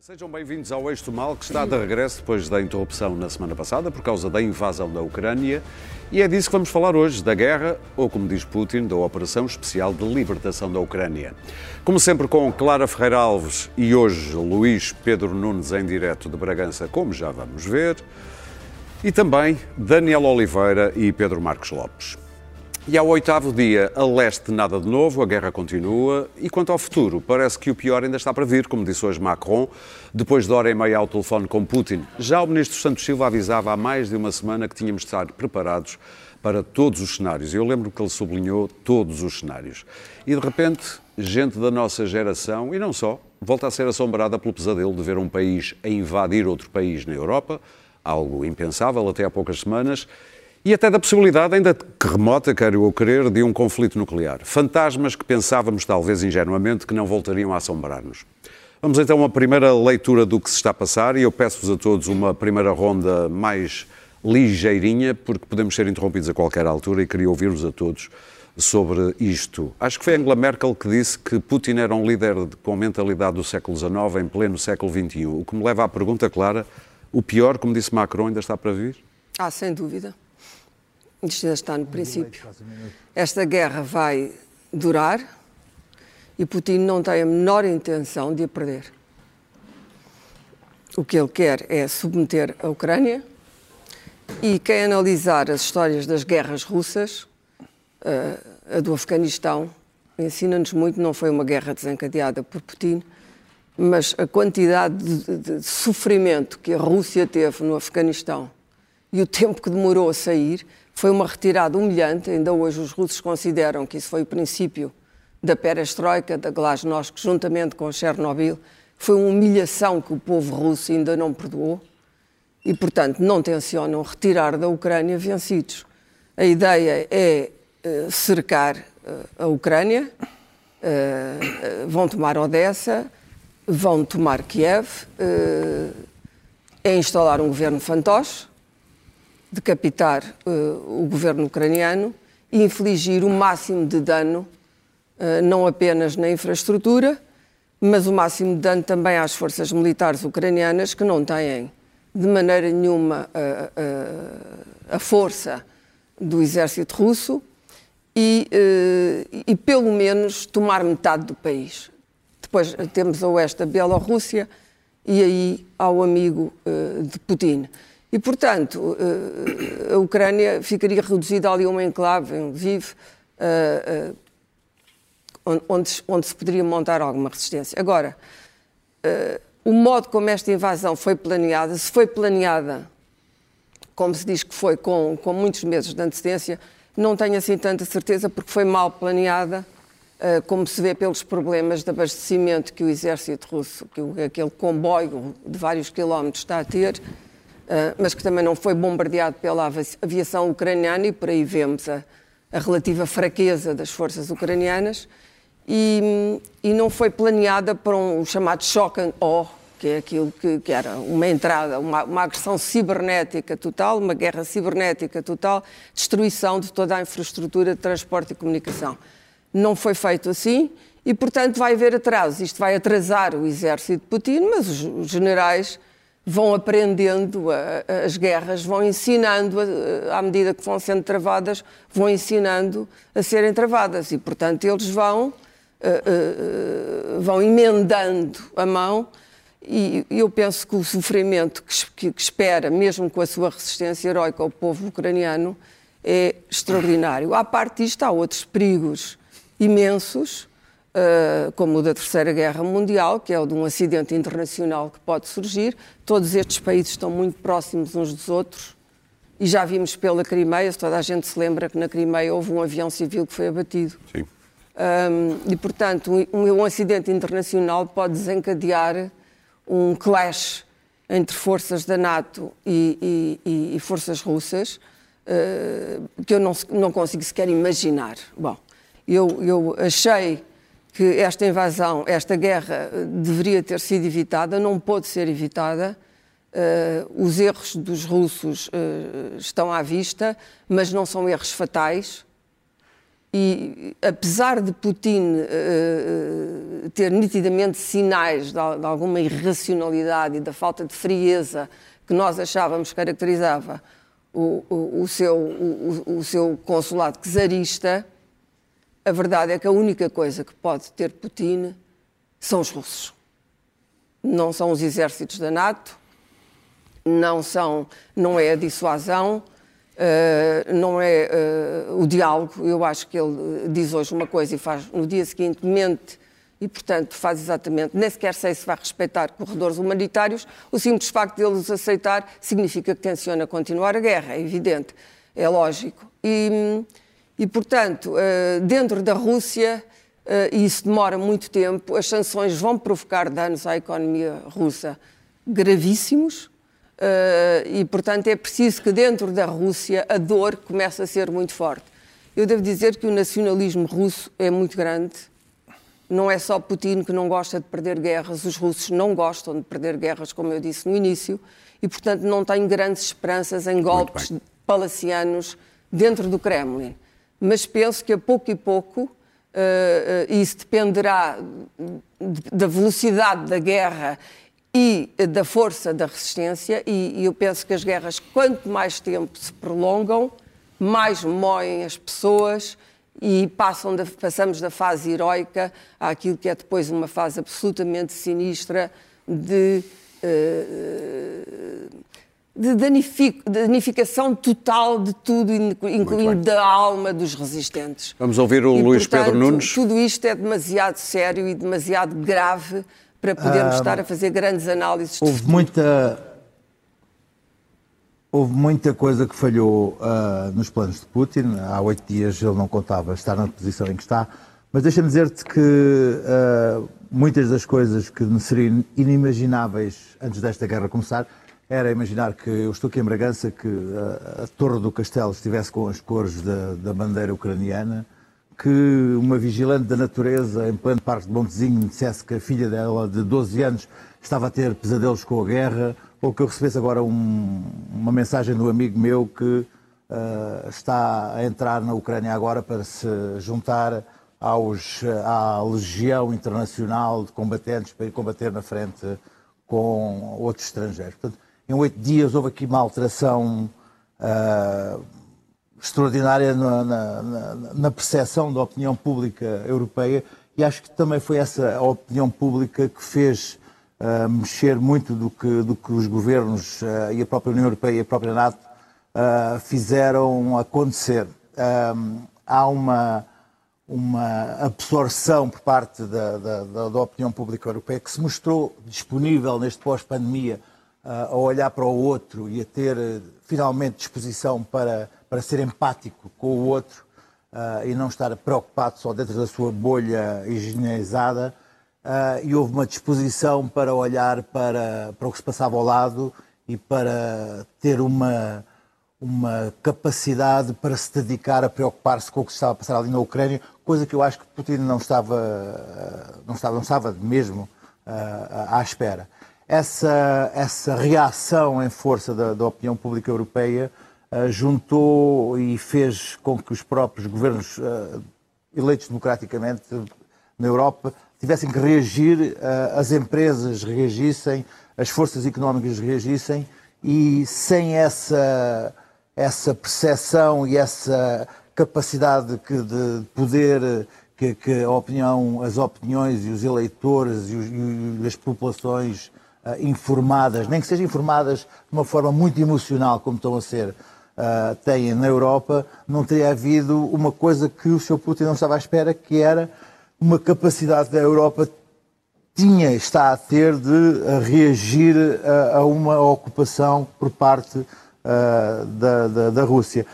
Sejam bem-vindos ao Eixo do Mal, que está de regresso depois da interrupção na semana passada por causa da invasão da Ucrânia. E é disso que vamos falar hoje, da guerra, ou como diz Putin, da Operação Especial de Libertação da Ucrânia. Como sempre com Clara Ferreira Alves e hoje Luís Pedro Nunes em direto de Bragança, como já vamos ver. E também Daniel Oliveira e Pedro Marcos Lopes. E ao oitavo dia, a leste nada de novo, a guerra continua. E quanto ao futuro, parece que o pior ainda está para vir, como disse hoje Macron, depois de hora e meia ao telefone com Putin. Já o ministro Santos Silva avisava há mais de uma semana que tínhamos de estar preparados para todos os cenários. Eu lembro que ele sublinhou todos os cenários. E de repente, gente da nossa geração, e não só, volta a ser assombrada pelo pesadelo de ver um país a invadir outro país na Europa, algo impensável até há poucas semanas e até da possibilidade, ainda que remota, quero eu crer, de um conflito nuclear. Fantasmas que pensávamos, talvez ingenuamente, que não voltariam a assombrar-nos. Vamos então a uma primeira leitura do que se está a passar e eu peço-vos a todos uma primeira ronda mais ligeirinha, porque podemos ser interrompidos a qualquer altura e queria ouvir-vos a todos sobre isto. Acho que foi Angela Merkel que disse que Putin era um líder com mentalidade do século XIX em pleno século XXI. O que me leva à pergunta clara: o pior, como disse Macron, ainda está para vir? Ah, sem dúvida. Isto já está no princípio. Esta guerra vai durar e Putin não tem a menor intenção de a perder. O que ele quer é submeter a Ucrânia e quem analisar as histórias das guerras russas, eh, a do Afeganistão, ensina-nos muito, não foi uma guerra desencadeada por Putin, mas a quantidade de, de, sofrimento que a Rússia teve no Afeganistão e o tempo que demorou a sair foi uma retirada humilhante. Ainda hoje os russos consideram que isso foi o princípio da perestroika, da glasnost, juntamente com Chernobyl. Foi uma humilhação que o povo russo ainda não perdoou e, portanto, não tencionam retirar da Ucrânia vencidos. A ideia é uh, cercar uh, a Ucrânia, uh, vão tomar Odessa, vão tomar Kiev, é instalar um governo fantoche, decapitar uh, o governo ucraniano e infligir o máximo de dano, uh, não apenas na infraestrutura, mas o máximo de dano também às forças militares ucranianas que não têm de maneira nenhuma a, a, força do exército russo e, uh, e pelo menos tomar metade do país. Depois temos a oeste a Bielorrússia e aí ao amigo de Putin. E, portanto, eh, a Ucrânia ficaria reduzida ali a uma enclave, um eh, eh, onde, onde se poderia montar alguma resistência. Agora, o modo como esta invasão foi planeada, se foi planeada, como se diz que foi, com, com muitos meses de antecedência, não tenho assim tanta certeza, porque foi mal planeada, como se vê pelos problemas de abastecimento que o exército russo, que aquele comboio de vários quilómetros está a ter, mas que também não foi bombardeado pela aviação ucraniana e por aí vemos a, a relativa fraqueza das forças ucranianas e, e, não foi planeada para um chamado shock and awe, que é aquilo que, que era uma entrada, uma, uma, agressão cibernética total, uma guerra cibernética total, destruição de toda a infraestrutura de transporte e comunicação. Não foi feito assim e, portanto, vai haver atrasos. Isto vai atrasar o exército de Putin, mas os, os generais vão aprendendo as guerras, vão ensinando, à medida que vão sendo travadas, vão ensinando a serem travadas. E, portanto, eles vão, eh, eh, vão emendando a mão. E eu penso que o sofrimento que, que espera, mesmo com a sua resistência heroica, o povo ucraniano é extraordinário. À parte disto, há outros perigos imensos Uh, como o da Terceira Guerra Mundial, que é o de um acidente internacional que pode surgir. Todos estes países estão muito próximos uns dos outros e já vimos pela Crimeia, se toda a gente se lembra que na Crimeia houve um avião civil que foi abatido. Sim. Um, e, portanto, um, um, acidente internacional pode desencadear um clash entre forças da NATO e, e, e forças russas uh, que eu não, não consigo sequer imaginar. Bom, eu, eu achei que esta invasão, esta guerra eh, deveria ter sido evitada, não pôde ser evitada. Uh, os erros dos russos uh, estão à vista, mas não são erros fatais. E apesar de Putin uh, ter nitidamente sinais de, de, alguma irracionalidade e da falta de frieza que nós achávamos caracterizava o, o, o seu, o, o seu consulado czarista, a verdade é que a única coisa que pode ter Putin são os russos. Não são os exércitos da NATO, não, são, não é a dissuasão, uh, não é uh, o diálogo. Eu acho que ele diz hoje uma coisa e faz no dia seguinte mente e, portanto, faz exatamente, nem sequer sei se vai respeitar corredores humanitários, o simples facto de eles aceitar significa que tenciona continuar a guerra, é evidente, é lógico. E, e portanto, uh, dentro da Rússia, e isso demora muito tempo, as sanções vão provocar danos à economia russa gravíssimos, Uh, e, portanto, é preciso que dentro da Rússia a dor comece a ser muito forte. Eu devo dizer que o nacionalismo russo é muito grande. Não é só Putin que não gosta de perder guerras, os russos não gostam de perder guerras, como eu disse no início, e, portanto, não tenho grandes esperanças em golpes palacianos dentro do Kremlin. Mas penso que a pouco e pouco, uh, isso dependerá da velocidade da guerra e da força da resistência, e, e, eu penso que as guerras, quanto mais tempo se prolongam, mais moem as pessoas e passam da, passamos da fase heroica àquilo que é depois uma fase absolutamente sinistra de, uh, de danificação total de tudo, incluindo da alma dos resistentes. Vamos ouvir o e, Luís portanto, Pedro Nunes. Tudo isto é demasiado sério e demasiado grave para podermos ah, estar a fazer grandes análises. Houve muita, houve muita coisa que falhou uh, nos planos de Putin. Há oito dias ele não contava estar na posição em que está. Mas deixa-me dizer-te que uh, muitas das coisas que seriam inimagináveis antes desta guerra começar era imaginar que eu estou aqui em Bragança, que uh, a torre do castelo estivesse com as cores da, da bandeira ucraniana que uma vigilante da natureza, em pleno Parque de Montezinho, dissesse que a filha dela, de 12 anos, estava a ter pesadelos com a guerra, ou que eu recebesse agora um, uma mensagem do amigo meu que uh, está a entrar na Ucrânia agora para se juntar aos, à Legião Internacional de Combatentes para ir combater na frente com outros estrangeiros. Portanto, em oito dias houve aqui uma alteração uh, extraordinária na, na, na percepção da opinião pública europeia e acho que também foi essa a opinião pública que fez uh, mexer muito do que, do que os governos uh, e a própria União Europeia e a própria NATO uh, fizeram acontecer. há uma, uma absorção por parte da, da, da, opinião pública europeia que se mostrou disponível neste pós-pandemia a olhar para o outro e a ter finalmente disposição para para ser empático com o outro uh, e não estar preocupado só dentro da sua bolha higienizada. Uh, e houve uma disposição para olhar para, para o que se passava ao lado e para ter uma, uma capacidade para se dedicar a preocupar-se com o que estava a passar ali na Ucrânia, coisa que eu acho que Putin não estava, não estava, não estava mesmo uh, à espera. Essa, essa reação em força da, da opinião pública europeia uh, juntou e fez com que os próprios governos uh, eleitos democraticamente na Europa tivessem que reagir, uh, as empresas reagissem, as forças económicas reagissem e sem essa, essa percepção e essa capacidade que, de poder que, que, opinião, as opiniões e os eleitores e, os, e as populações informadas, nem que sejam informadas de uma forma muito emocional, como estão a ser uh, têm na Europa, não teria havido uma coisa que o Sr. Putin não estava à espera, que era uma capacidade da Europa tinha, está a ter de reagir a, a uma ocupação por parte uh, da, da, da, Rússia.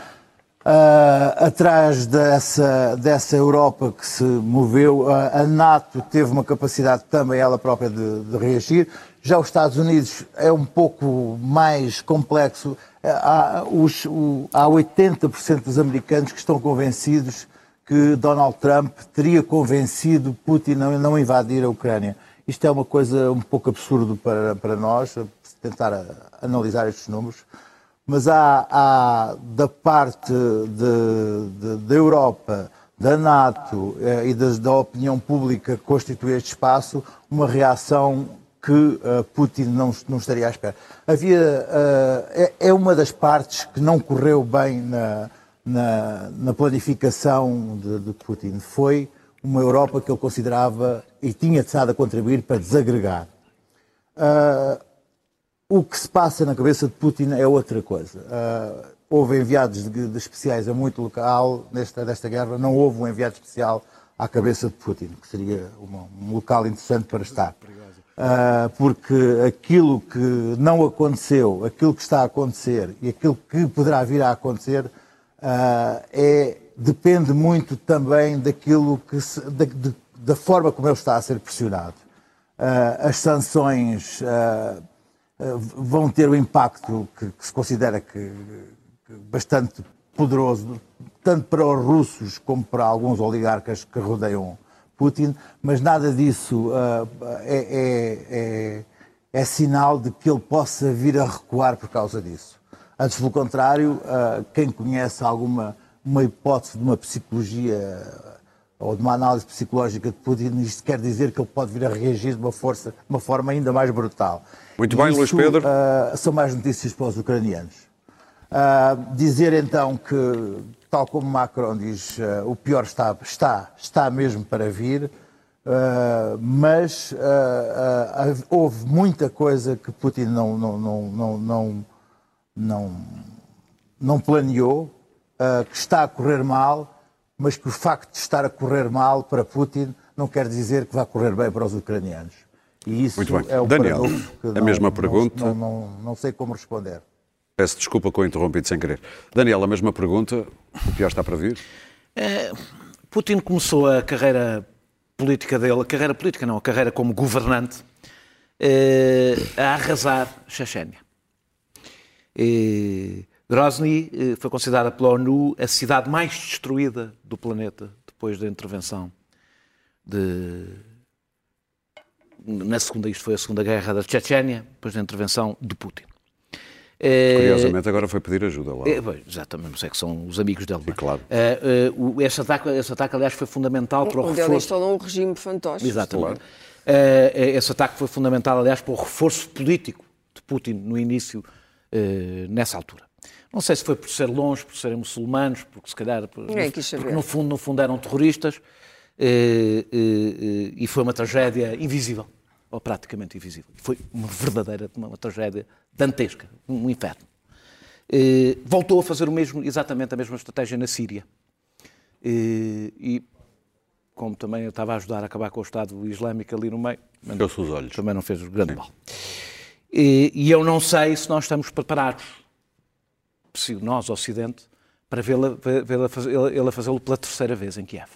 Uh, atrás dessa, dessa Europa que se moveu, uh, a NATO teve uma capacidade também ela própria de, de reagir. Já os Estados Unidos é um pouco mais complexo há, os, o, há 80% dos americanos que estão convencidos que Donald Trump teria convencido Putin a não, invadir a Ucrânia. Isto é uma coisa um pouco absurdo para, para nós, tentar analisar estes números, mas há, há da parte da Europa, da NATO e da opinião pública que constitui este espaço, uma reação que uh, Putin não, não, estaria à espera. Havia, uh, é, é, uma das partes que não correu bem na, na, na planificação de, de, Putin. Foi uma Europa que ele considerava e tinha estado a contribuir para desagregar. Uh, o que se passa na cabeça de Putin é outra coisa. houve enviados de, de, especiais a muito local nesta, nesta guerra, não houve um enviado especial à cabeça de Putin, que seria uma, um local interessante para estar. Uh, porque aquilo que não aconteceu, aquilo que está a acontecer e aquilo que poderá vir a acontecer uh, é, depende muito também daquilo que se, da, de, da, forma como ele está a ser pressionado. Uh, as sanções vão ter o impacto que, que se considera que, que, bastante poderoso, tanto para os russos como para alguns oligarcas que rodeiam Putin, mas nada disso uh, é, é, é, é, sinal de que ele possa vir a recuar por causa disso. Antes, pelo contrário, uh, quem conhece alguma uma hipótese de uma psicologia ou de uma análise psicológica de Putin, isto quer dizer que ele pode vir a reagir de uma, força, de uma forma ainda mais brutal. Muito bem, Luís Pedro. Uh, são mais notícias para os ucranianos. Dizer então que tal como Macron diz, uh, o pior está, está, está mesmo para vir, uh, mas uh, houve muita coisa que Putin não, não, não, não, não, não, não planeou, que está a correr mal, mas que o facto de estar a correr mal para Putin não quer dizer que vai correr bem para os ucranianos. E isso é o Daniel, que a mesma pergunta. Não, não, não sei como responder. Peço desculpa com o interrompido sem querer. Daniel, a mesma pergunta. O pior está para vir? É, Putin começou a carreira política dele, a carreira política não, a carreira como governante, é, a arrasar Chechênia. É, Grozny é, foi considerada pela ONU a cidade mais destruída do planeta depois da intervenção de na segunda, isto foi a segunda guerra da Chechênia, depois da intervenção de Putin. É, Curiosamente, agora foi pedir ajuda lá. É, exatamente, não sei que são os amigos dele. E, claro. É, uh, esse, ataque, esse ataque, aliás, foi fundamental para o Onde reforço... ele instalou um regime fantoche. Exatamente. Claro. Uh, esse ataque foi fundamental, aliás, para o reforço político de Putin no início, nessa altura. Não sei se foi por ser longe, por serem muçulmanos, porque se calhar... Por, Ninguém quis saber. Porque no fundo, no fundo eram terroristas e foi uma tragédia invisível ou praticamente invisível. Foi uma verdadeira uma, tragédia dantesca, um inferno. Eh, voltou a fazer o mesmo, exatamente a mesma estratégia na Síria. Eh, e, como também eu estava a ajudar a acabar com o Estado Islâmico ali no meio, os olhos. também não fez grande Sim. mal. E, e eu não sei se nós estamos preparados, se nós, Ocidente, para vê-la vê fazê-lo pela terceira vez em Kiev.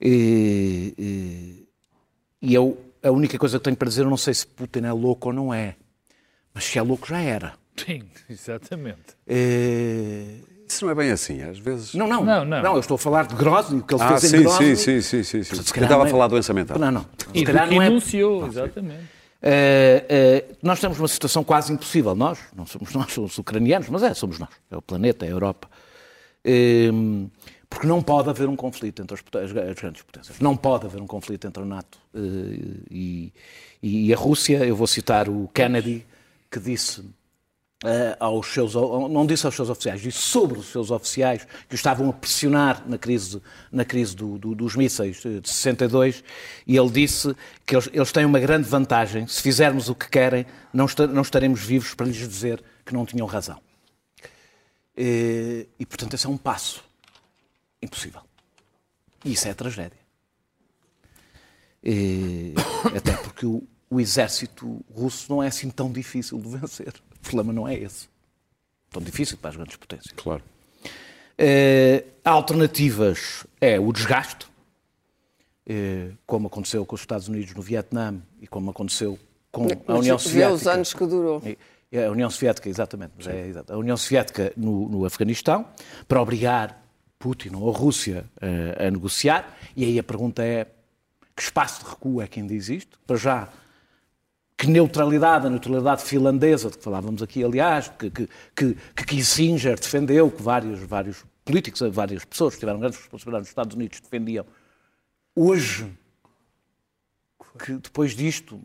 E, e, eu, a única coisa que tenho para dizer, eu não sei se Putin é louco ou não é. Mas se é louco, já era. Sim, exatamente. É... Isso não é bem assim, às vezes. Não, não, não, não. não eu estou a falar de Grozny, o que ele ah, fez sim, em Grozny. Sim, sim, sim, sim. sim. Eu estava a é- falar de doença mental. Não, não. Se e calhar não é... denunciou, exatamente. Uh, uh, nós estamos numa situação quase impossível. Nós, não somos nós, somos os ucranianos, mas é, somos nós. É o planeta, é a Europa. Uh, porque não pode haver um conflito entre as, as, grandes potências. Não pode haver um conflito entre a NATO uh, e, e, a Rússia. Eu vou citar o Kennedy, que disse uh, aos seus, não disse aos seus oficiais, disse sobre os seus oficiais que o estavam a pressionar na crise, na crise do, do, dos mísseis de 62, e ele disse que eles, eles, têm uma grande vantagem. Se fizermos o que querem, não, não estaremos vivos para lhes dizer que não tinham razão. E, e portanto, esse é um passo impossível. E isso é a tragédia. E, até porque o, o, exército russo não é assim tão difícil de vencer. O problema não é esse. Tão difícil para as grandes potências. Claro. Uh, alternativas é o desgaste, uh, como aconteceu com os Estados Unidos no Vietnã e como aconteceu com a União Soviética. os anos que durou. A União Soviética, exatamente, mas é, a União Soviética no, no Afeganistão, para obrigar Putin ou a Rússia uh, a negociar. E aí a pergunta é: que espaço de recuo é que ainda existe? Para já, que neutralidade, a neutralidade finlandesa, de que falávamos aqui, aliás, que, que, que, que Kissinger defendeu, que vários, vários políticos, várias pessoas que tiveram grandes responsabilidades nos Estados Unidos defendiam. Hoje, que depois disto,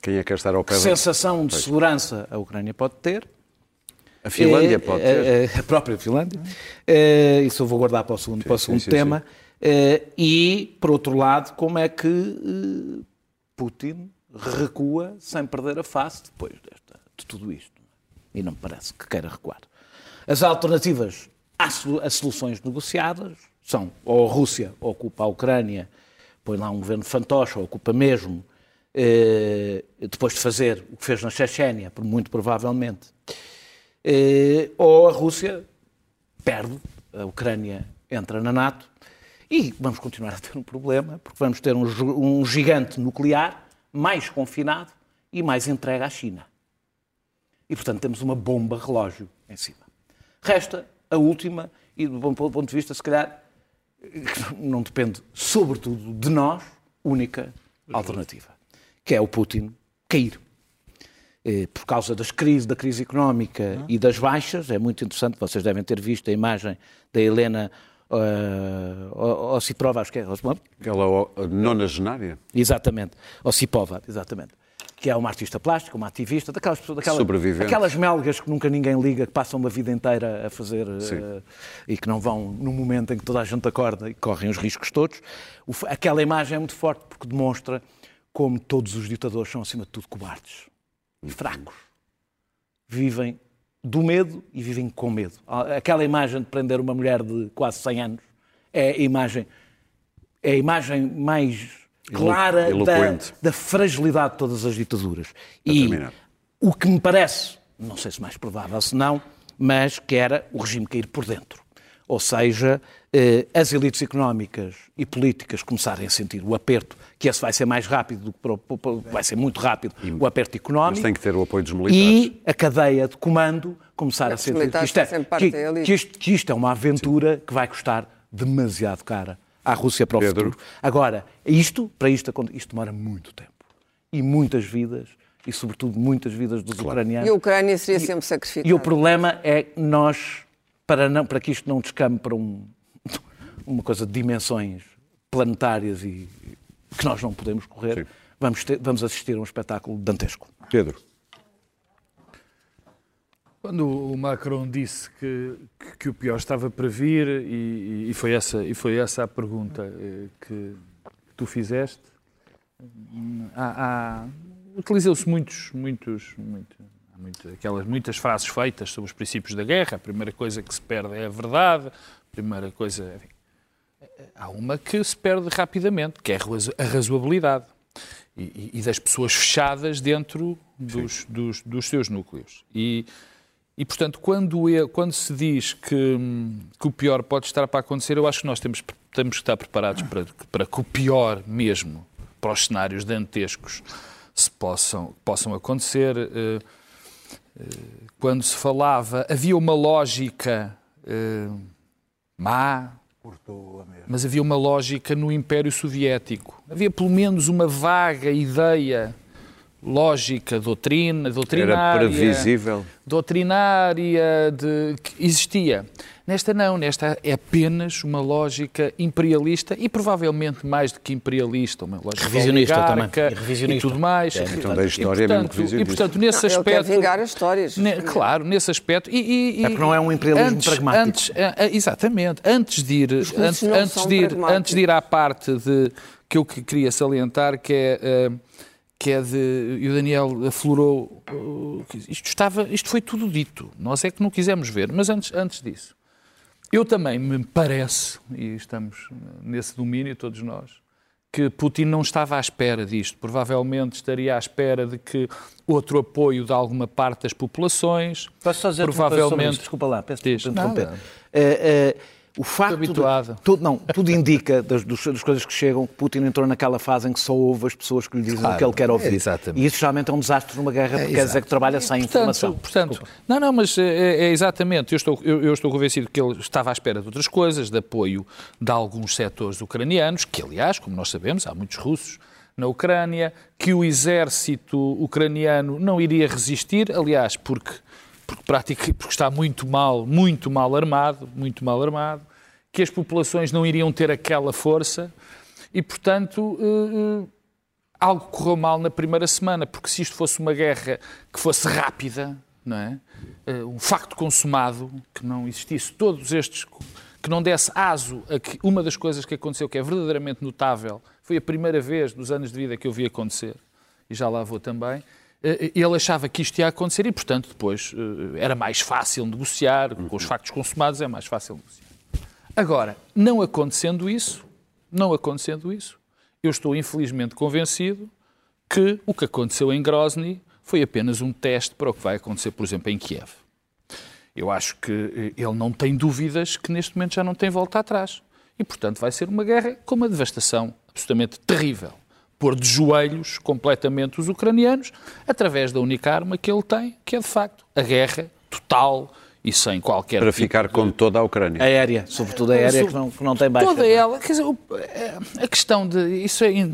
Quem é que estar ao pé que sensação de segurança a Ucrânia pode ter? A Finlândia É, pode é, ter. é, A própria Finlândia. Isso eu vou guardar para o segundo, para o segundo sim, tema. É, E, por outro lado, como é que eh, Putin recua sem perder a face depois desta, de tudo isto? E não me parece que queira recuar. As alternativas às solu- às soluções negociadas são ou a Rússia ocupa a Ucrânia, põe lá um governo fantoche, ou ocupa mesmo, eh, depois de fazer o que fez na Chechênia, por- muito provavelmente, ou a Rússia perde, a Ucrânia entra na NATO e vamos continuar a ter um problema, porque vamos ter um, um gigante nuclear mais confinado e mais entregue à China. E, portanto, temos uma bomba relógio em cima. Resta a última, e do bom ponto de vista, se calhar, que não depende, sobretudo, de nós, única alternativa, que é o Putin cair. Eh, Por causa das crises, da crise económica e das baixas, é muito interessante, vocês devem ter visto a imagem da Helena uh, Ossiprova, acho que é, Aquela nonagenária. Exatamente. Ossipova, exatamente. Que é uma artista plástica, uma ativista, daquelas pessoas, daquelas, aquelas melgas que nunca ninguém liga, que passam uma vida inteira a fazer eh, e que não vão no momento em que toda a gente acorda e correm os riscos todos. O aquela imagem é muito forte porque demonstra como todos os ditadores são, acima de tudo, cobardes fracos. Vivem do medo e vivem com medo. Aquela imagem de prender uma mulher de quase 100 anos é a imagem, é a imagem mais clara da, da fragilidade de todas as ditaduras. Para e terminar. o que me parece, não sei se mais provável se não, mas que era o regime cair por dentro. Ou seja, eh, as elites económicas e políticas começarem a sentir o aperto, que esse vai ser mais rápido, do que para o- para o- vai ser muito rápido, o aperto económico. Mas tem que ter o apoio dos militares. E a cadeia de comando começar a sentir que isto, é, que, que isto, que isto é uma aventura que vai custar demasiado cara à Rússia para o Pedro. futuro. Agora, isto, para isto, isto demora muito tempo. E muitas vidas, e sobretudo muitas vidas dos ucranianos. E a Ucrânia seria sempre sacrificada. E o problema é que nós, para, não, para que isto não descame para um- uma coisa de dimensões planetárias e que nós não podemos correr, Sim. vamos, ter- vamos assistir a um espetáculo dantesco. Pedro, Quando o Macron disse que, que, que o pior estava para vir, e, e foi, essa, e foi essa a pergunta eh, que tu fizeste, hum, há, há- utilizou-se muitos, muitos, muito, há muito- aquelas muitas frases feitas sobre os princípios da guerra. A primeira coisa que se perde é a verdade, a primeira coisa. enfim. Há uma que se perde rapidamente, que é a razo- a razoabilidade. E, e- das pessoas fechadas dentro dos, dos, dos seus núcleos. E, e, portanto, quando, é- quando se diz que, que o pior pode estar para acontecer, eu acho que nós temos, temos que estar preparados para, para que o pior mesmo, para os cenários dantescos, se possam, possam acontecer. Eh, Quando se falava, havia uma lógica eh, má, mas havia uma lógica no Império Soviético. Havia pelo menos uma vaga ideia lógica, doutrina, doutrinária era previsível. doutrinária de, que existia. Nesta não, nesta é apenas uma lógica imperialista e provavelmente mais do que imperialista, uma lógica Revisionista também, e revisionista. e tudo mais. É, então da história e, é mesmo portanto, revisionista. e portanto nesse Ele quer aspecto vingar as histórias. ne- claro, nesse aspecto. E, e- e- É porque não é um imperialismo antes, pragmático. Antes, ah, ah, exatamente. Antes de ir, antes, antes de ir, antes de ir à parte de, que eu que queria salientar, que é, ah, que é de. E o Daniel aflorou. isto, estava, isto foi tudo dito. Nós é que não quisemos ver. Mas antes, antes disso, eu também me parece, e estamos nesse domínio todos nós, que Putin não estava à espera disto. Provavelmente estaria à espera de que outro apoio de alguma parte das populações. Posso só dizer provavelmente. Desculpa lá, peço desculpa o facto de- habituado. tudo, não, tudo indica das, dos- das coisas que chegam que Putin entrou naquela fase em que só ouve as pessoas que lhe dizem o Claro, que ele quer ouvir. é, exatamente. E isso geralmente é um desastre numa guerra, porque quer dizer que trabalha sem informação. Portanto, Desculpa. não, não, mas é, é exatamente. Eu estou, eu, eu estou convencido que ele estava à espera de outras coisas, de apoio de alguns setores ucranianos, que, aliás, como nós sabemos, há muitos russos na Ucrânia, que o exército ucraniano não iria resistir, aliás, porque porque, pratica, porque está muito mal, muito mal armado, muito mal armado, que as populações não iriam ter aquela força e, portanto, uh, uh, algo correu mal na primeira semana, porque se isto fosse uma guerra que fosse rápida, não é? Uh, um facto consumado, que não existisse todos estes, que não desse aso a que uma das coisas que aconteceu que é verdadeiramente notável, foi a primeira vez nos anos de vida que eu vi acontecer, e já lá vou também, ele achava que isto ia acontecer e, portanto, depois era mais fácil negociar, com os factos consumados é mais fácil negociar. Agora, não acontecendo isso, não acontecendo isso, eu estou infelizmente convencido que o que aconteceu em Grozny foi apenas um teste para o que vai acontecer, por exemplo, em Kiev. Eu acho que eh, ele não tem dúvidas que neste momento já não tem volta atrás. E, portanto, vai ser uma guerra com uma devastação absolutamente terrível. Pôr de joelhos completamente os ucranianos através da única arma que ele tem, que é de facto a guerra total, e sem qualquer. Para tipo ficar com toda a Ucrânia. Aérea, sobretudo a aérea, que não, que não tem baixa. Toda ela, quer dizer, a questão de. Isso é.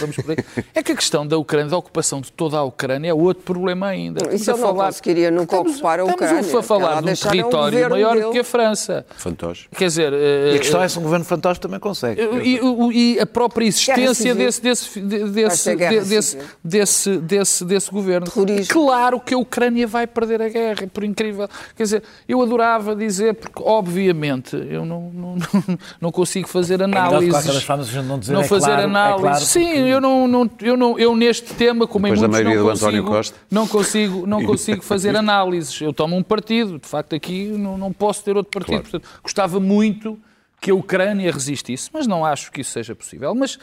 Vamos por aí, é que a questão da Ucrânia, da ocupação de toda a Ucrânia, é outro problema ainda. Não, isso eu não conseguiria nunca estamos, ocupar a Ucrânia. Estamos a falar de um território um maior do que a França. Fantoche. Quer dizer. E a questão é se um governo fantoche também consegue. E, e a própria existência desse, desse, desse, desse, desse, desse, desse governo. Terrorismo. Claro que a Ucrânia vai perder a guerra, por incrível. Quer dizer, eu adorava dizer, porque obviamente eu não, não, não consigo fazer análises. É formas, não, dizer, não é fazer claro, análises. É claro Sim, porque... eu, não, não, eu, não, eu neste tema, como Depois em muitos, não do consigo, António Costa. não consigo, não consigo fazer análises. Eu tomo um partido, de facto aqui não, não posso ter outro partido. Claro. Portanto, gostava muito que a Ucrânia resistisse, mas não acho que isso seja possível. Mas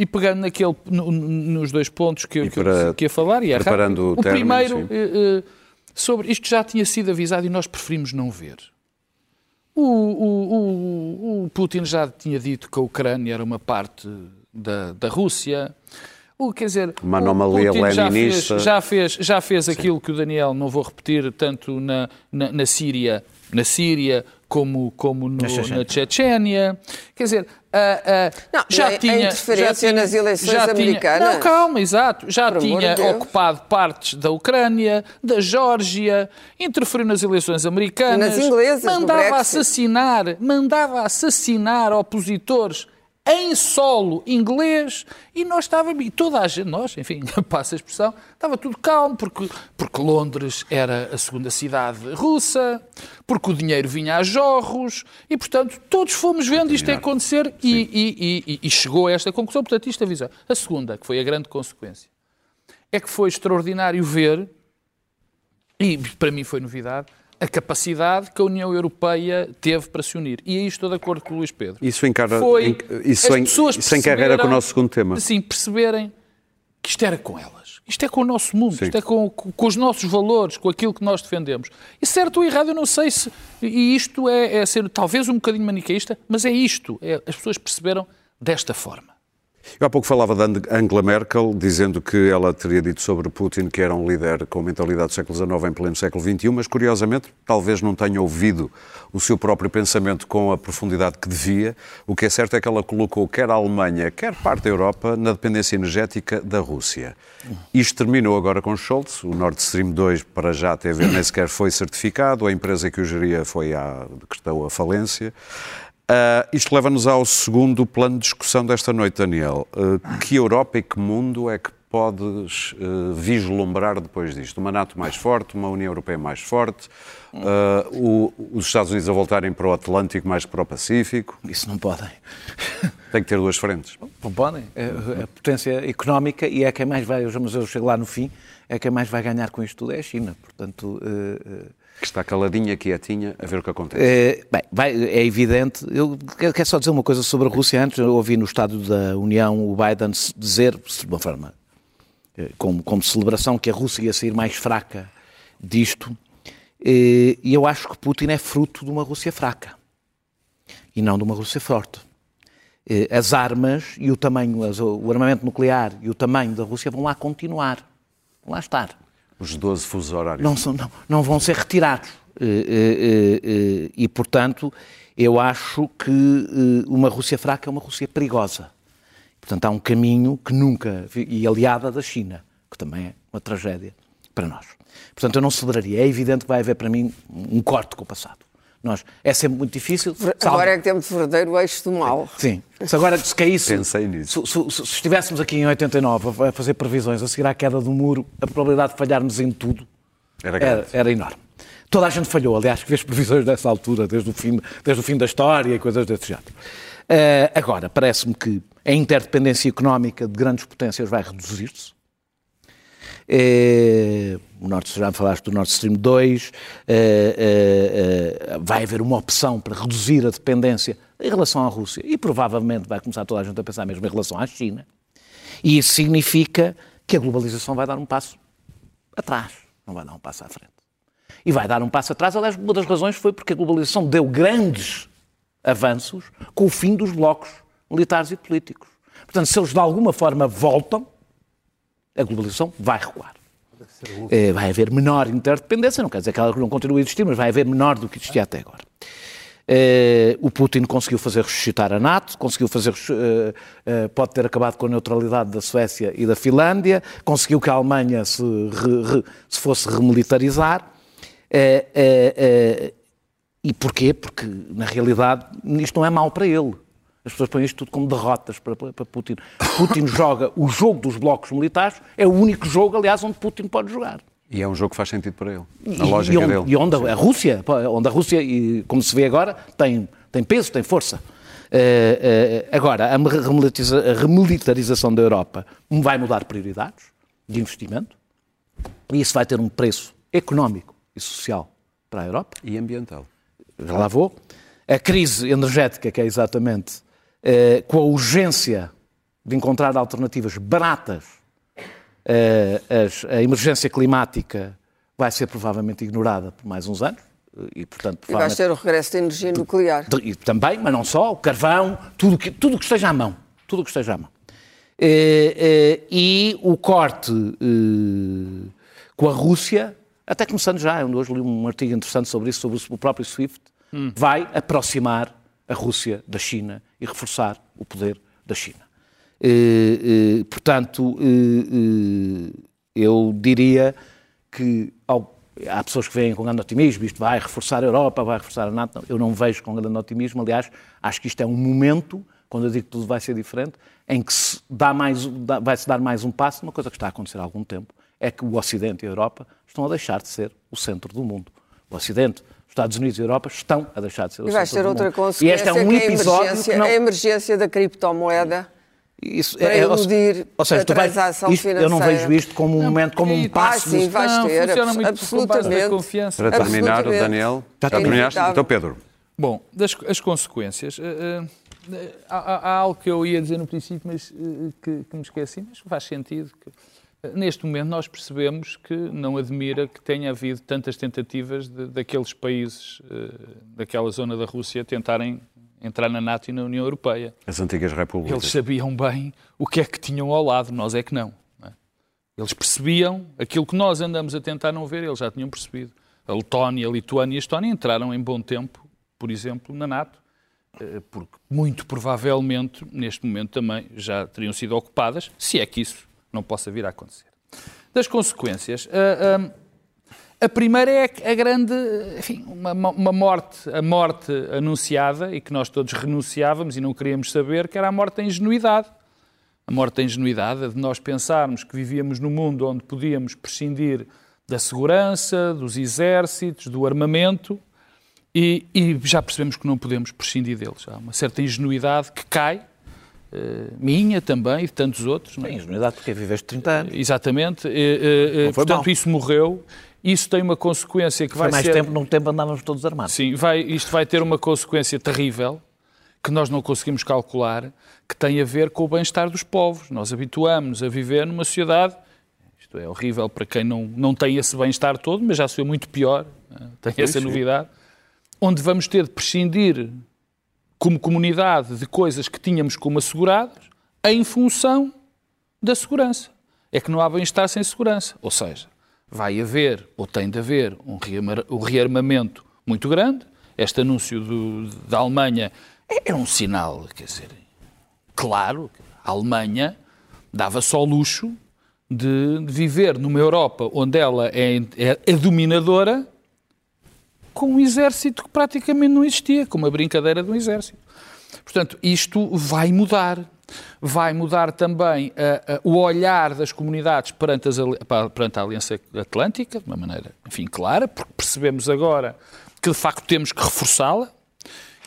e pegando naquele, no, nos dois pontos que, eu, para, que, ia falar, e é preparando rápido, o, o término, primeiro, eh, eh, sobre isto já tinha sido avisado e nós preferimos não ver. O, o, o, o, Putin já tinha dito que a Ucrânia era uma parte da, da Rússia. O, quer dizer, uma anomalia Putin já fez, já fez, já fez aquilo que o Daniel, não vou repetir, tanto na, na, na Síria, na Síria como, como no, na Chechênia. Quer dizer, uh, uh, não, já a, tinha. A interferência já tinha, nas eleições já americanas. Tinha, não, calma, exato. Já Por tinha de ocupado partes da Ucrânia, da Geórgia, interferiu nas eleições americanas. Nas inglesas, mandava assassinar, mandava assassinar opositores em solo inglês e nós estávamos, e toda a gente, nós, enfim, passa a expressão, estava tudo calmo, porque, porque Londres era a segunda cidade russa, porque o dinheiro vinha a jorros e, portanto, todos fomos vendo isto acontecer e, e, e, e, chegou a esta conclusão. Portanto, isto avisou. A segunda, que foi a grande consequência, é que foi extraordinário ver, e para mim foi novidade, a capacidade que a União Europeia teve para se unir. E aí estou de acordo com o Luís Pedro. Isso, encara, Foi isso, em, isso encarrega com o nosso segundo tema. Sim, perceberem que isto era com elas. Isto é com o nosso mundo, Sim. isto é com, com, os nossos valores, com aquilo que nós defendemos. E certo ou errado, eu não sei se. E isto é, é ser talvez um bocadinho manicaísta, mas é isto. É, as pessoas perceberam desta forma. Eu há pouco falava da Angela Merkel, dizendo que ela teria dito sobre Putin que era um líder com mentalidade do século XIX em pleno século XXI, mas curiosamente talvez não tenha ouvido o seu próprio pensamento com a profundidade que devia. O que é certo é que ela colocou quer a Alemanha, quer parte da Europa na dependência energética da Rússia. Isto terminou agora com Scholz, o Nord Stream 2 para já teve nem sequer foi certificado, a empresa que o geria foi a, decretou a falência. Uh, isto leva-nos ao segundo plano de discussão desta noite, Daniel. Uh, que Europa e que mundo é que podes uh, vislumbrar depois disto? Uma NATO mais forte, uma União Europeia mais forte, o, os Estados Unidos a voltarem para o Atlântico mais que para o Pacífico? Isso não podem. Tem que ter duas frentes. Não podem. A, a potência económica, e é quem mais vai, mas eu chego lá no fim, é quem mais vai ganhar com isto tudo é a China. Portanto que está caladinha, quietinha, a ver o que acontece. É, bem, vai, é evidente. Eu quero só dizer uma coisa sobre a Rússia. Antes, eu ouvi no Estado da União o Biden dizer, de uma forma, como, como celebração, que a Rússia ia sair mais fraca disto. E eu acho que Putin é fruto de uma Rússia fraca e não de uma Rússia forte. As armas e o tamanho, o armamento nuclear e o tamanho da Rússia vão lá continuar, vão lá estar. Os 12 fusos horários. Não, são, não, não vão ser retirados. E, e, portanto, eu acho que uma Rússia fraca é uma Rússia perigosa. Portanto, há um caminho que nunca. e aliada da China, que também é uma tragédia para nós. Portanto, eu não celebraria. É evidente que vai haver para mim um corte com o passado. Nós, é sempre muito difícil. Agora é que temos verdadeiro eixo do mal. Sim. Se agora se caísse. Pensei nisso. Se, se, se, estivéssemos aqui em 89 a fazer previsões a seguir à queda do muro, a probabilidade de falharmos em tudo Era era, era enorme. Toda a gente falhou, aliás, que fez previsões dessa altura, desde o fim, desde o fim da história e coisas desse género. Eh, agora, parece-me que a interdependência económica de grandes potências vai reduzir-se. Eh, o Norte, já falaste do Nord Stream 2, eh, eh, vai haver uma opção para reduzir a dependência em relação à Rússia e provavelmente vai começar toda a gente a pensar mesmo em relação à China. E isso significa que a globalização vai dar um passo atrás, não vai dar um passo à frente. E vai dar um passo atrás, aliás, uma das razões foi porque a globalização deu grandes avanços com o fim dos blocos militares e políticos. Portanto, se eles de alguma forma voltam, a globalização vai recuar. Eh, vai haver menor interdependência, não quer dizer que ela não continue a existir, mas vai haver menor do que existia até agora. Eh, o Putin conseguiu fazer ressuscitar a NATO, conseguiu fazer, eh, pode ter acabado com a neutralidade da Suécia e da Finlândia, conseguiu que a Alemanha se, re- re- se fosse remilitarizar. E porquê? Porque, na realidade, isto não é mau para ele. As pessoas põem isto tudo como derrotas para, para Putin. Putin joga o jogo dos blocos militares, é o único jogo, aliás, onde Putin pode jogar. E é um jogo que faz sentido para ele. E- Na lógica e onde, dele. E onde a Rússia, pá, onde a Rússia, e como se vê agora, tem, tem peso, tem força. Eh, eh, agora, a a remilitarização da Europa vai mudar prioridades de investimento e isso vai ter um preço económico e social para a Europa E ambiental. já lá vou. A crise energética, que é exatamente eh, com a urgência de encontrar alternativas baratas, eh, as- a emergência climática vai ser provavelmente ignorada por mais uns anos. eh, E, portanto, E vai provavelmente, ser o regresso da energia nuclear. e também, mas não só, o carvão, tudo que, tudo que esteja à mão. Tudo que esteja à mão. Eh, eh, e o corte eh, com a Rússia, até começando já, eu hoje li um artigo interessante sobre isso, sobre o próprio SWIFT, vai aproximar a Rússia da China e reforçar o poder da China. Eh, eh, portanto, eh, eu diria que ao- há pessoas que veem com grande otimismo, isto vai reforçar a Europa, vai reforçar a NATO. Não, eu não vejo com grande otimismo, aliás, acho que isto é um momento, quando eu digo que tudo vai ser diferente, em que se dá mais, dá- vai-se dar mais um passo, uma coisa que está a acontecer há algum tempo, é que o Ocidente e a Europa estão a deixar de ser o centro do mundo. O Ocidente, os Estados Unidos e a Europa estão a deixar de ser o E vai do outra mundo. consequência, E este é um que é a episódio emergência, que não... a emergência da criptomoeda. Isso para ou- iludir ou seja, a transação isto- Eu não financeira. vejo isto como um momento, como um passo. Ah, sim, no- vais Não, ter, funciona muito absolutamente. confiança. Para terminar, Absolutamente. Daniel, já É terminaste? Então, Pedro. Bom, das, as consequências. eh, eh, há, há- algo que eu ia dizer no princípio, mas eh, que, que me esqueci, mas faz sentido. que, neste momento nós percebemos que não admira que tenha havido tantas tentativas de, daqueles países eh, daquela zona da Rússia tentarem entrar na NATO e na União Europeia. As antigas repúblicas. Eles sabiam bem o que é que tinham ao lado, nós é que não. não é? Eles percebiam aquilo que nós andamos a tentar não ver, eles já tinham percebido. A Letónia, a Lituânia e a Estónia entraram em bom tempo, por exemplo, na NATO, eh, porque muito provavelmente, neste momento também, já teriam sido ocupadas, se é que isso não possa vir a acontecer. Das consequências, ah, ah, a primeira é a grande, enfim, uma, uma morte, a morte anunciada e que nós todos renunciávamos e não queríamos saber, que era a morte da ingenuidade. A morte da ingenuidade, a de nós pensarmos que vivíamos num mundo onde podíamos prescindir da segurança, dos exércitos, do armamento e, e já percebemos que não podemos prescindir deles. Há uma certa ingenuidade que cai, eh, minha também e de tantos outros. não é? Ingenuidade porque viveste 30 anos. Exatamente. Eh, eh, eh, foi portanto, mal. isso morreu. Isso tem uma consequência que Foi vai mais ser... tempo, num tempo andávamos todos armados. Sim, vai, isto vai ter uma consequência terrível que nós não conseguimos calcular, que tem a ver com o bem-estar dos povos. Nós habituamos a viver numa sociedade, isto é horrível para quem não, não tem esse bem-estar todo, mas já se vê muito pior, né? tem essa sim. novidade, onde vamos ter de prescindir como comunidade de coisas que tínhamos como asseguradas em função da segurança. É que não há bem-estar sem segurança. Ou seja, vai haver, ou tem de haver, um rearma- rearmamento muito grande. Este anúncio do- da Alemanha é um sinal, quer dizer, claro, a Alemanha dava só luxo de, de viver numa Europa onde ela é, é, é dominadora com um exército que praticamente não existia, com uma brincadeira de um exército. Portanto, isto vai mudar. Vai mudar também uh, uh, o olhar das comunidades perante, as, perante a Aliança Atlântica, de uma maneira, enfim, clara, porque percebemos agora que de facto temos que reforçá-la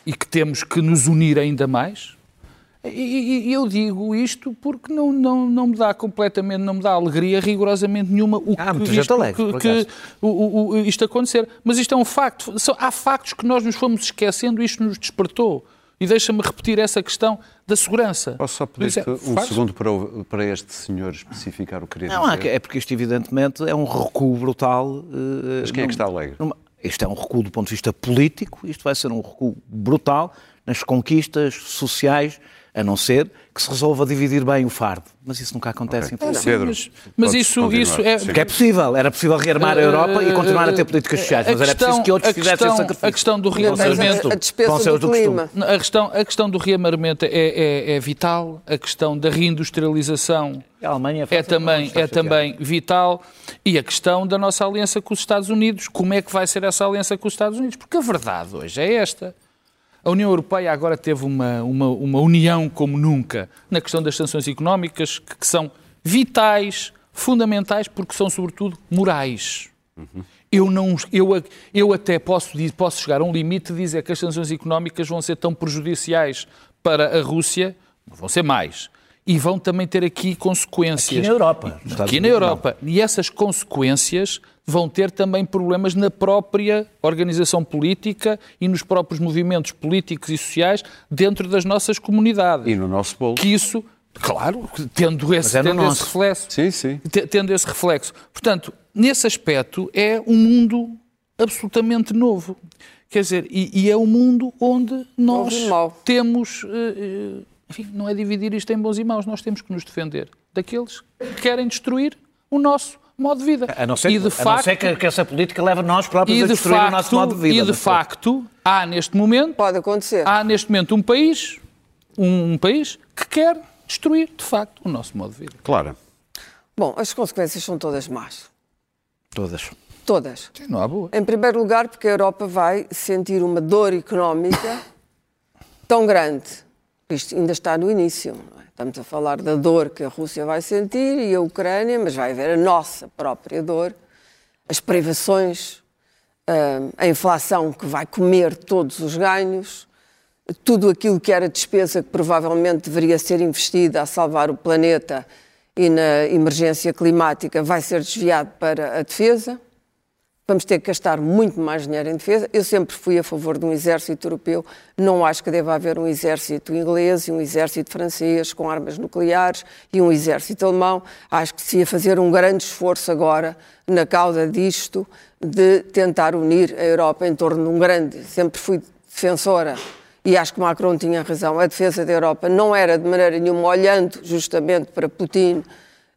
e que temos que nos unir ainda mais. E, e, eu digo isto porque não, não, não me dá completamente, não me dá alegria rigorosamente nenhuma o ah, que, isto, alegre, que, que o, o, isto acontecer. Mas isto é um facto. Há factos que nós nos fomos esquecendo e isto nos despertou. E deixa-me repetir essa questão da segurança. Posso só pedir é, um faz? segundo para, o, para este senhor especificar o que queria não, dizer? É porque isto, evidentemente, é um recuo brutal. Uh, Mas quem é que está alegre? Numa, isto é um recuo do ponto de vista político, isto vai ser um recuo brutal nas conquistas sociais a não ser que se resolva dividir bem o fardo. Mas isso nunca acontece okay. em Portugal. Pedro, mas, mas isso, isso é... Porque é possível. Era possível rearmar a Europa uh, e continuar a ter políticas sociais, mas questão, era preciso que outros fizessem esse sacrifício. A questão do rearmamento... A, despesa do, do clima. A questão, a questão do rearmamento é, é, é vital. A questão da reindustrialização a Alemanha é também, é também vital. E a questão da nossa aliança com os Estados Unidos. Como é que vai ser essa aliança com os Estados Unidos? Porque a verdade hoje é esta. A União Europeia agora teve uma, uma, uma união como nunca na questão das sanções económicas, que, que são vitais, fundamentais, porque são, sobretudo, morais. Uhum. Eu, não, eu, eu até posso, posso chegar a um limite de dizer que as sanções económicas vão ser tão prejudiciais para a Rússia, vão ser mais, e vão também ter aqui consequências. Aqui na Europa. Aqui na Europa. E essas consequências vão ter também problemas na própria organização política e nos próprios movimentos políticos e sociais dentro das nossas comunidades. E no nosso bolso. Que isso, claro, tendo esse, é tendo esse reflexo. Sim, sim. Tendo esse reflexo. Portanto, nesse aspecto, é um mundo absolutamente novo. Quer dizer, e, e é um mundo onde nós temos. Uh, enfim, não é dividir isto em bons e maus, nós temos que nos defender daqueles que querem destruir o nosso modo de vida. A não ser, e de a facto, não ser que, que, essa política leve nós próprios a destruir facto, o nosso modo de vida. E de facto, há neste momento... Pode acontecer. Há neste momento um país, um, um país que quer destruir, de facto, o nosso modo de vida. Claro. Bom, as consequências são todas más. Todas. Todas. Sim, não há boa. Em primeiro lugar, porque a Europa vai sentir uma dor económica tão grande. Isto ainda está no início. Estamos a falar da dor que a Rússia vai sentir e a Ucrânia, mas vai haver a nossa própria dor, as privações, ah, a inflação que vai comer todos os ganhos, tudo aquilo que era despesa que provavelmente deveria ser investida a salvar o planeta e na emergência climática vai ser desviado para a defesa vamos ter que gastar muito mais dinheiro em defesa. Eu sempre fui a favor de um exército europeu. Não acho que deva haver um exército inglês e um exército francês com armas nucleares e um exército alemão. Acho que se ia fazer um grande esforço agora na causa disto de tentar unir a Europa em torno de um grande. Sempre fui defensora e acho que Macron tinha razão. A defesa da Europa não era de maneira nenhuma olhando justamente para Putin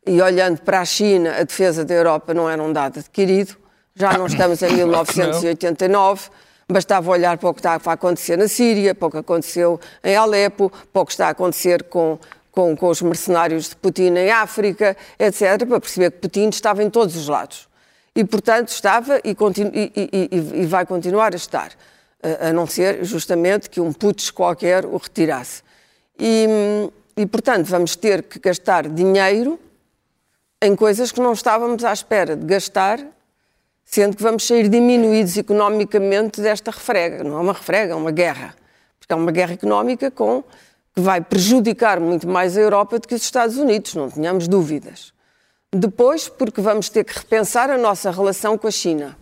e olhando para a China, a defesa da Europa não era um dado adquirido já não estamos em 1989. Bastava olhar para o que está a acontecer na Síria, para o que aconteceu em Alepo, para o que está a acontecer com, com, com os mercenários de Putin em África, etc., para perceber que Putin estava em todos os lados. E, portanto, estava e, e, e, e vai continuar a estar, a não ser justamente que um putsch qualquer o retirasse. E, e, portanto, vamos ter que gastar dinheiro em coisas que não estávamos à espera de gastar sendo que vamos sair diminuídos economicamente desta refrega. Não é uma refrega, é uma guerra. Porque é uma guerra económica com, que vai prejudicar muito mais a Europa do que os Estados Unidos, não tenhamos dúvidas. Depois, porque vamos ter que repensar a nossa relação com a China.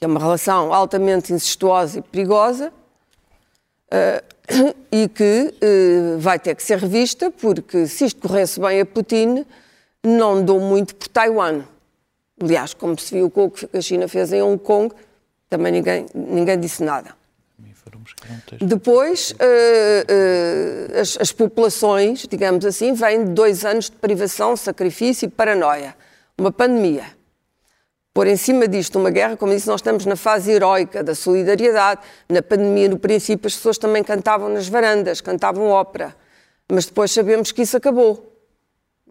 É uma relação altamente incestuosa e perigosa uh, e que uh, vai ter que ser revista, porque se isto corresse bem a Putin, não dou muito por Taiwan. Aliás, como se viu com o que a China fez em Hong Kong, também ninguém, ninguém disse nada. Depois, uh, uh, as, as, populações, digamos assim, vêm de dois anos de privação, sacrifício e paranoia. Uma pandemia. Por em cima disto uma guerra, como disse, nós estamos na fase heroica da solidariedade. Na pandemia, no princípio, as pessoas também cantavam nas varandas, cantavam ópera. Mas depois sabemos que isso acabou.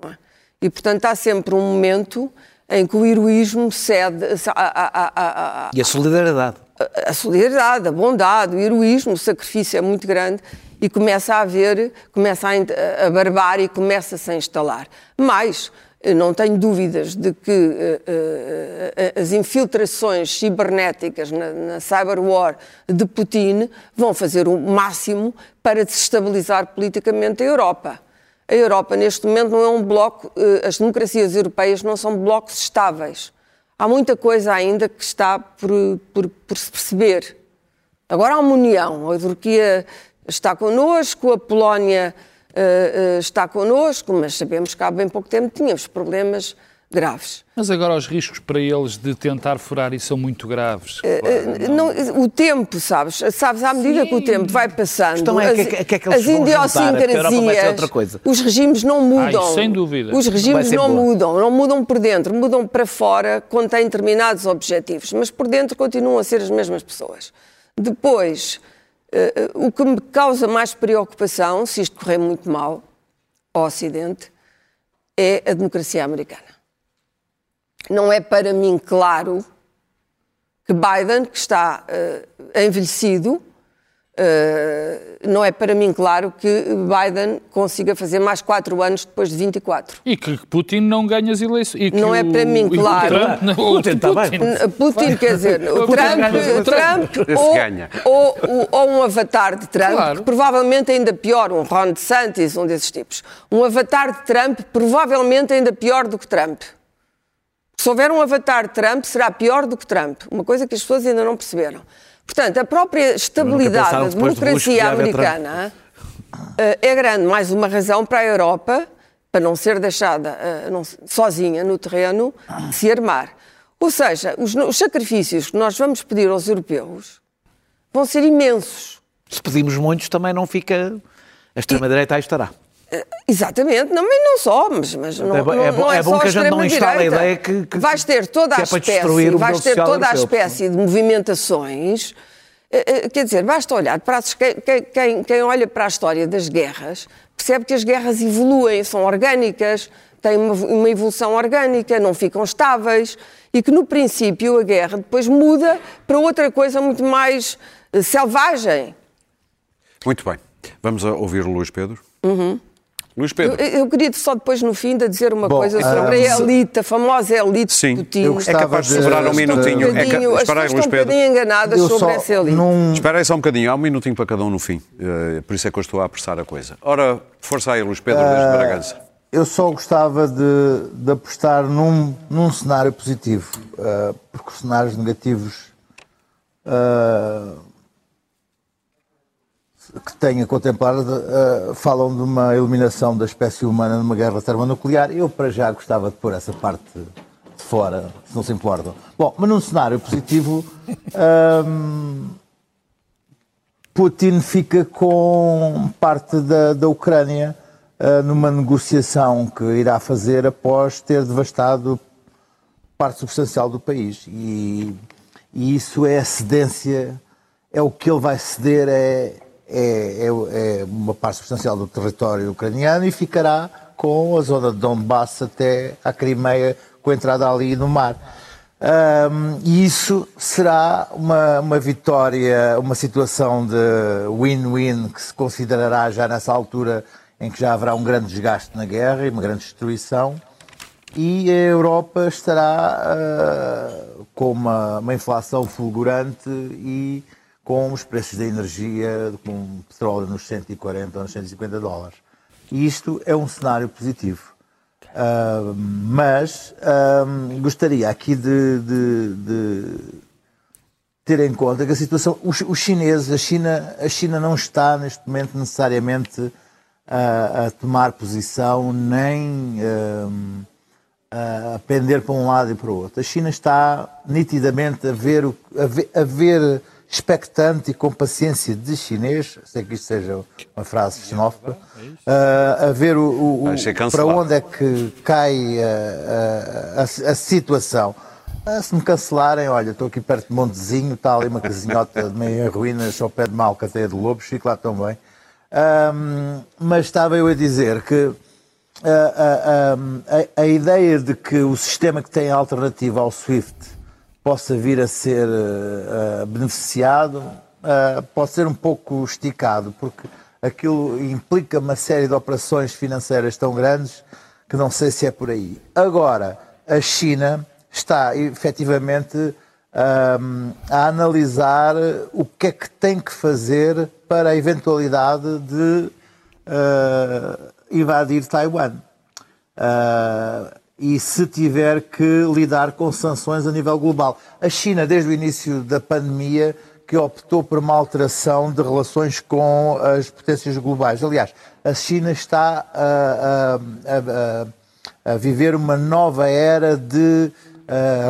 É? E, portanto, há sempre um momento em que o heroísmo cede a, a, a, e a solidariedade. A, solidariedade, a bondade, o heroísmo, o sacrifício é muito grande e começa a haver, começa a, a barbárie começa-se a instalar. Mais, não tenho dúvidas de que uh, uh, as infiltrações cibernéticas na, na cyberwar de Putin vão fazer o máximo para desestabilizar politicamente a Europa. A Europa, neste momento, não é um bloco, uh, as democracias europeias não são blocos estáveis. Há muita coisa ainda que está por, por, por se perceber. Agora há uma união. A Turquia está connosco, a Polónia uh, está connosco, mas sabemos que há bem pouco tempo tínhamos problemas graves. Mas agora os riscos para eles de tentar furar isso são muito graves. Uh, não... Não, o tempo, sabes, sabes, à medida Sim. que o tempo vai passando, é as, que, que é que as idiosincrasias, os regimes não mudam. Ai, sem dúvida. Os regimes não boa. mudam, não mudam por dentro, mudam para fora quando têm determinados objetivos, mas por dentro continuam a ser as mesmas pessoas. Depois, Uh, o que me causa mais preocupação, se isto correr muito mal ao Ocidente, é a democracia americana. Não é para mim claro que Biden, que está uh, envelhecido, Uh, não é para mim claro que Biden consiga fazer mais quatro anos depois de 24. E que Putin não ganha as eleições. não é para mim claro. Trump, não, Putin, Putin, Putin, Putin quer dizer, o Trump, Trump ou, ou, ou, um avatar de Trump, claro. provavelmente ainda pior, um Ron DeSantis, um desses tipos. Um avatar de Trump, provavelmente ainda pior do que Trump. Se houver um avatar de Trump, será pior do que Trump. Uma coisa que as pessoas ainda não perceberam. Portanto, a própria estabilidade da democracia americana uh, é grande, mais uma razão para a Europa, para não ser deixada não, sozinha no terreno, se armar. Ou seja, os, os sacrifícios que nós vamos pedir aos europeus vão ser imensos. Se pedimos muitos, também não fica. A extrema-direita aí estará. Eh, exatamente, não, mas não só, mas, mas não, é, bom, é, bom, é, é bom que a gente não instale a ideia que, que vais ter toda a é espécie, vais ter toda a espécie de movimentações. Eh, eh, quer dizer, basta olhar para as, quem, quem, quem olha para a história das guerras percebe que as guerras evoluem, são orgânicas, têm uma, uma evolução orgânica, não ficam estáveis e que no princípio a guerra depois muda para outra coisa muito mais selvagem. Muito bem. Vamos ouvir o Luís Pedro. Uhum. Luís Pedro. Eu, eu, queria só depois, no fim, de dizer uma Bom, coisa sobre a elite, a famosa elite Sim, Putin. eu é capaz de sobrar um minutinho. Um é ca... Espera aí, Luís Pedro. um enganadas eu sobre essa elite. Num... Espera aí só um bocadinho, há um minutinho para cada um no fim. Uh, por isso é que eu estou a apressar a coisa. Ora, força aí, Luís Pedro, uh, desde Bragança. Eu só gostava de, de apostar num, num cenário positivo, uh, porque os cenários negativos uh, que tenha contemplado uh, falam de uma eliminação da espécie humana numa guerra termonuclear. Eu, para já, gostava de pôr essa parte de fora, se não se importam. Bom, mas num cenário positivo, um, Putin fica com parte da, da Ucrânia uh, numa negociação que irá fazer após ter devastado parte substancial do país. E, e isso é a cedência, é o que ele vai ceder, é é, é, é, uma parte substancial do território ucraniano e ficará com a zona de Donbass até a Crimeia, com a entrada ali no mar. Um, e isso será uma, uma vitória, uma situação de win-win que se considerará já nessa altura em que já haverá um grande desgaste na guerra e uma grande destruição, e a Europa estará uh, com uma, uma inflação fulgurante e com os preços da energia, com petróleo nos 140 ou nos 150 dólares. E isto é um cenário positivo. Uh, mas uh, gostaria aqui de, de, de, ter em conta que a situação, os, os, chineses, a China, a China não está neste momento necessariamente uh, a tomar posição nem a pender para um lado e para o outro. A China está nitidamente a ver, a ver, a ver expectante e com paciência de chinês, sei que isto seja uma frase xenófoba, uh, a ver o, o, o para onde é que cai a, a, a, a situação. Uh, se me cancelarem, olha, estou aqui perto de Montezinho, está ali uma casinhota meio em ruínas ao pé de Malcateia de Lobos, fico lá tão bem. Um, mas estava eu a dizer que a, a, a, ideia de que o sistema que tem alternativa ao SWIFT possa vir a ser uh, beneficiado uh, pode ser um pouco esticado, porque aquilo implica uma série de operações financeiras tão grandes que não sei se é por aí. Agora, a China está efetivamente um, a analisar o que é que tem que fazer para a eventualidade de uh, invadir Taiwan. Uh, e se tiver que lidar com sanções a nível global. A China, desde o início da pandemia, que optou por uma alteração de relações com as potências globais. Aliás, a China está a, a, a, a viver uma nova era de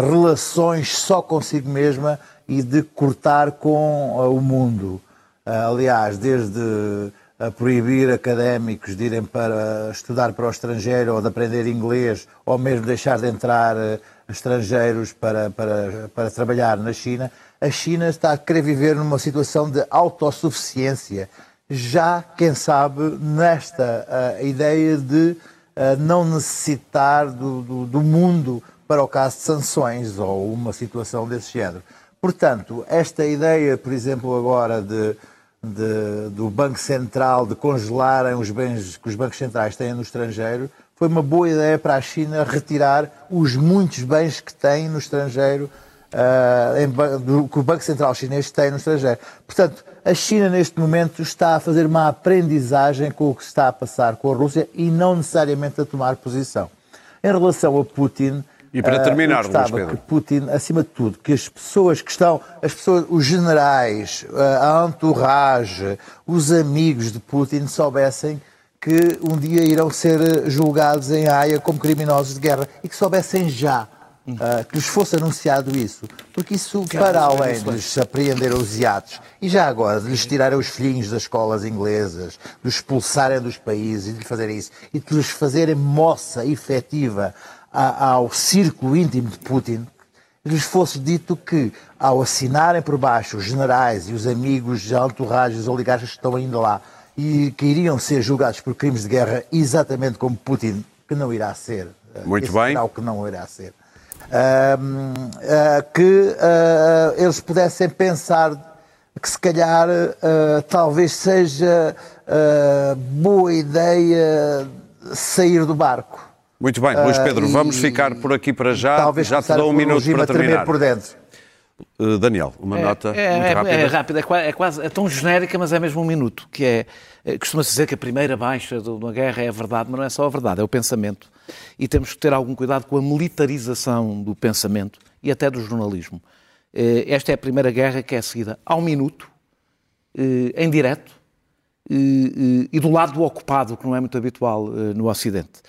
relações só consigo mesma e de cortar com o mundo. Aliás, desde a proibir académicos de irem para estudar para o estrangeiro ou de aprender inglês, ou mesmo deixar de entrar estrangeiros para, para, para trabalhar na China, a China está a querer viver numa situação de autossuficiência. Já, quem sabe, nesta uh, ideia de uh, não necessitar do, do, do mundo para o caso de sanções ou uma situação desse género. Portanto, esta ideia, por exemplo, agora de, de, do Banco Central de congelarem os bens que os bancos centrais têm no estrangeiro foi uma boa ideia para a China retirar os muitos bens que tem no estrangeiro, uh, em, do, que o Banco Central chinês tem no estrangeiro. Portanto, a China neste momento está a fazer uma aprendizagem com o que está a passar com a Rússia e não necessariamente a tomar posição. Em relação a Putin, e para terminar, uh, Luís Pedro. que Putin, acima de tudo, que as pessoas que estão, as pessoas, os generais, a entourage, os amigos de Putin soubessem que um dia irão ser julgados em Haia como criminosos de guerra e que soubessem já. Uh, que lhes fosse anunciado isso, porque isso, para além de lhes apreender os iates e já agora de lhes tirarem os filhinhos das escolas inglesas, de os expulsarem dos países e de lhes fazerem isso, e de lhes fazerem moça efetiva ao círculo íntimo de Putin, lhes fosse dito que, ao assinarem por baixo os generais e os amigos, de entourages, os oligarcas que estão ainda lá, e que iriam ser julgados por crimes de guerra, exatamente como Putin, que não irá ser. Muito Esse bem. que não irá ser. Uh, uh, que uh, eles pudessem pensar que se calhar talvez seja boa ideia sair do barco. Muito bem, Luís Pedro, uh, vamos ficar por aqui para já. Talvez já te dou um minuto para terminar. por dentro. Uh, Daniel, uma é, nota é, muito é, rápida. É, rápida, é, quase, é tão genérica, mas é mesmo um minuto, que é, é costuma-se dizer que a primeira baixa de uma guerra é a verdade, mas não é só a verdade, é o pensamento. E temos que ter algum cuidado com a militarização do pensamento e até do jornalismo. Eh, esta é a primeira guerra que é seguida ao minuto, eh, em direto, e, e, do lado do ocupado, que não é muito habitual uh, no Ocidente.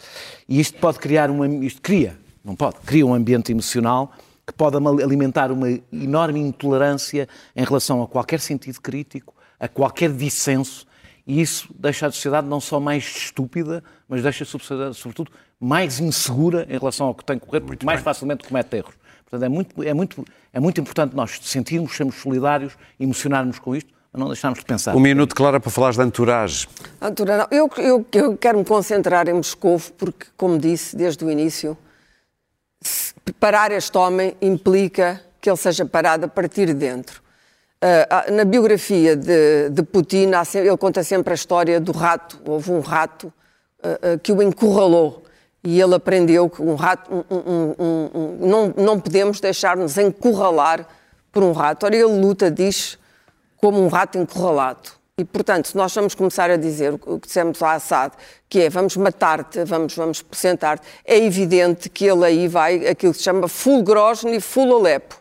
E isto pode criar uma. Isto cria, não pode, cria um ambiente emocional que pode alimentar uma enorme intolerância em relação a qualquer sentido crítico, a qualquer dissenso, e isso deixa a sociedade não só mais estúpida, mas deixa a sociedade, sobretudo, mais insegura em relação ao que tem que correr, porque mais facilmente comete erros. Portanto, é muito, é, muito, é muito importante nós sentirmos, sermos solidários, emocionarmos com isto, não deixarmos de pensar. Um minuto, Clara, para falar de entourage. Entourage, eu, eu, eu quero me concentrar em Moscou, porque, como disse desde o início, parar este homem implica que ele seja parado a partir de dentro. Uh, na biografia de, de Putin, ele conta sempre a história do rato. Houve um rato uh, uh, que o encurralou e ele aprendeu que um rato, um, um, um, não, não podemos deixar-nos encurralar por um rato. Ora, ele luta, diz, como um rato encurralado. E, portanto, se nós vamos começar a dizer o que dissemos a Assad, que é vamos matar-te, vamos, vamos sentar-te, é evidente que ele aí vai, aquilo que se chama full Grozny e full Alepo.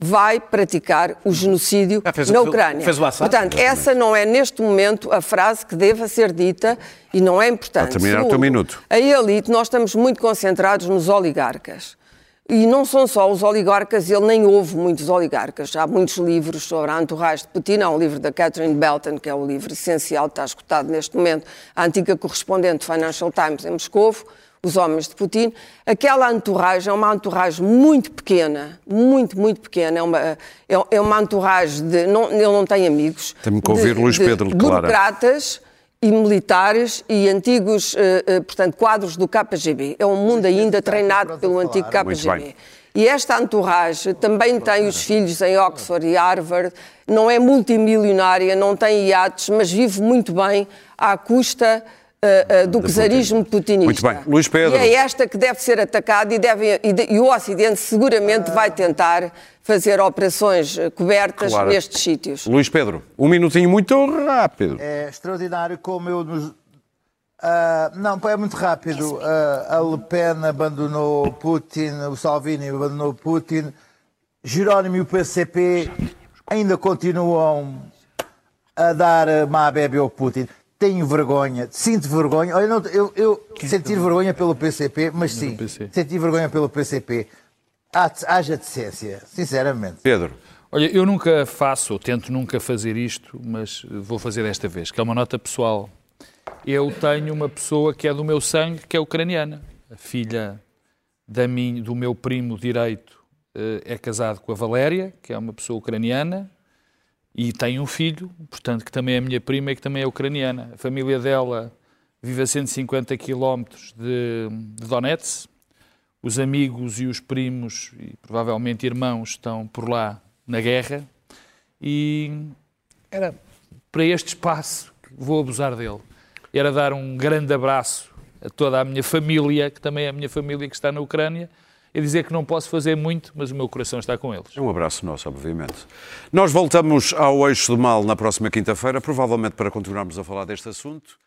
Vai praticar o genocídio ah, na Ucrânia. Fez o Assad, Portanto, essa não é neste momento a frase que deva ser dita e não é importante. Para terminar o teu minuto. A elite, nós estamos muito concentrados nos oligarcas. E não são só os oligarcas, ele nem houve muitos oligarcas. Há muitos livros sobre a entourage de Putin. Há um livro da Catherine Belton, que é o livro essencial, está escutado neste momento, a antiga correspondente do Financial Times em Moscou, Os Homens de Putin. Aquela entourage é uma entourage muito pequena, muito, muito pequena. É uma, é, é uma entourage de... Não, ele não tem amigos. Temos que ouvir de, Luís Pedro, de, burocratas e militares e antigos, eh, eh, portanto, quadros do KGB. É um mundo ainda treinado pelo antigo KGB. E esta entourage também tem os filhos em Oxford e Harvard, não é multimilionária, não tem iates, mas vive muito bem à custa uh, uh, do czarismo putinista. Muito bem. Luís Pedro. E é esta que deve ser atacada e, deve, e, de- e o Ocidente seguramente vai tentar fazer operações eh, cobertas Claro. nestes sítios. Luís Pedro, um minutinho muito rápido. É extraordinário como eu nos. Ah, não, é muito rápido. Ah, a Le Pen abandonou Putin, o Salvini abandonou Putin, Jerónimo e o PCP ainda continuam a dar má bebe ao Putin. Tenho vergonha, sinto vergonha. Olha, não, eu, eu senti vergonha pelo PCP, mas sim, PC. senti vergonha pelo PCP. Há- Haja decência, sinceramente. Pedro, Olha, eu nunca faço, ou tento nunca fazer isto, mas vou fazer desta vez, que é uma nota pessoal. Eu tenho uma pessoa que é do meu sangue, que é ucraniana. A filha da minha, do meu primo direito eh, é casado com a Valéria, que é uma pessoa ucraniana, e tem um filho, portanto, que também é minha prima e que também é ucraniana. A família dela vive a 150 quilómetros de, de Donetsk. Os amigos e os primos, e provavelmente irmãos, estão por lá na guerra. E era para este espaço que vou abusar dele. Era dar um grande abraço a toda a minha família, que também é a minha família que está na Ucrânia, e dizer que não posso fazer muito, mas o meu coração está com eles. é um abraço nosso, obviamente. Nós voltamos ao Eixo do Mal na próxima quinta-feira, provavelmente para continuarmos a falar deste assunto.